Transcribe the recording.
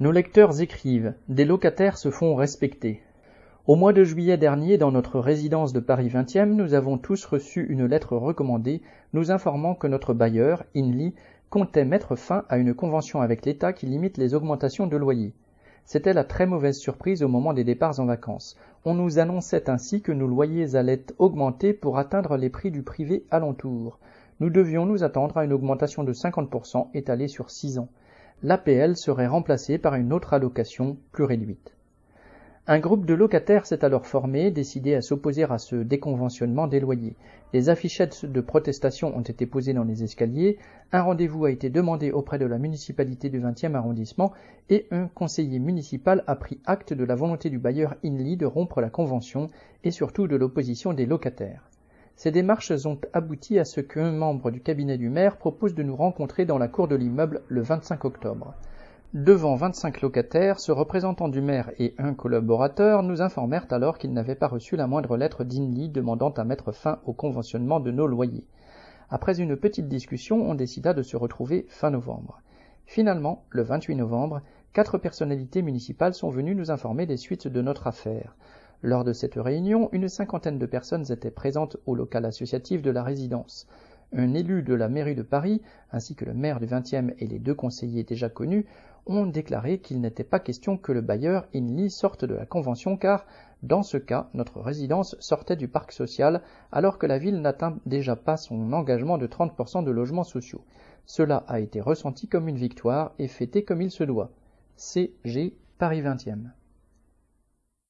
Nos lecteurs écrivent Des locataires se font respecter. Au mois de juillet dernier, dans notre résidence de Paris 20e, nous avons tous reçu une lettre recommandée nous informant que notre bailleur, Inly, comptait mettre fin à une convention avec l'État qui limite les augmentations de loyers. C'était la très mauvaise surprise au moment des départs en vacances. On nous annonçait ainsi que nos loyers allaient augmenter pour atteindre les prix du privé alentour. Nous devions nous attendre à une augmentation de 50% étalée sur 6 ans l'APL serait remplacée par une autre allocation plus réduite. Un groupe de locataires s'est alors formé, décidé à s'opposer à ce déconventionnement des loyers. Des affichettes de protestation ont été posées dans les escaliers, un rendez-vous a été demandé auprès de la municipalité du 20e arrondissement et un conseiller municipal a pris acte de la volonté du bailleur Inly de rompre la convention et surtout de l'opposition des locataires. Ces démarches ont abouti à ce qu'un membre du cabinet du maire propose de nous rencontrer dans la cour de l'immeuble le 25 octobre. Devant 25 locataires, ce représentant du maire et un collaborateur nous informèrent alors qu'ils n'avaient pas reçu la moindre lettre d'Inly demandant à mettre fin au conventionnement de nos loyers. Après une petite discussion, on décida de se retrouver fin novembre. Finalement, le 28 novembre, quatre personnalités municipales sont venues nous informer des suites de notre affaire. Lors de cette réunion, une cinquantaine de personnes étaient présentes au local associatif de la résidence. Un élu de la mairie de Paris, ainsi que le maire du 20e et les deux conseillers déjà connus, ont déclaré qu'il n'était pas question que le bailleur Inly sorte de la convention car, dans ce cas, notre résidence sortait du parc social alors que la ville n'atteint déjà pas son engagement de 30% de logements sociaux. Cela a été ressenti comme une victoire et fêté comme il se doit. CG Paris 20e.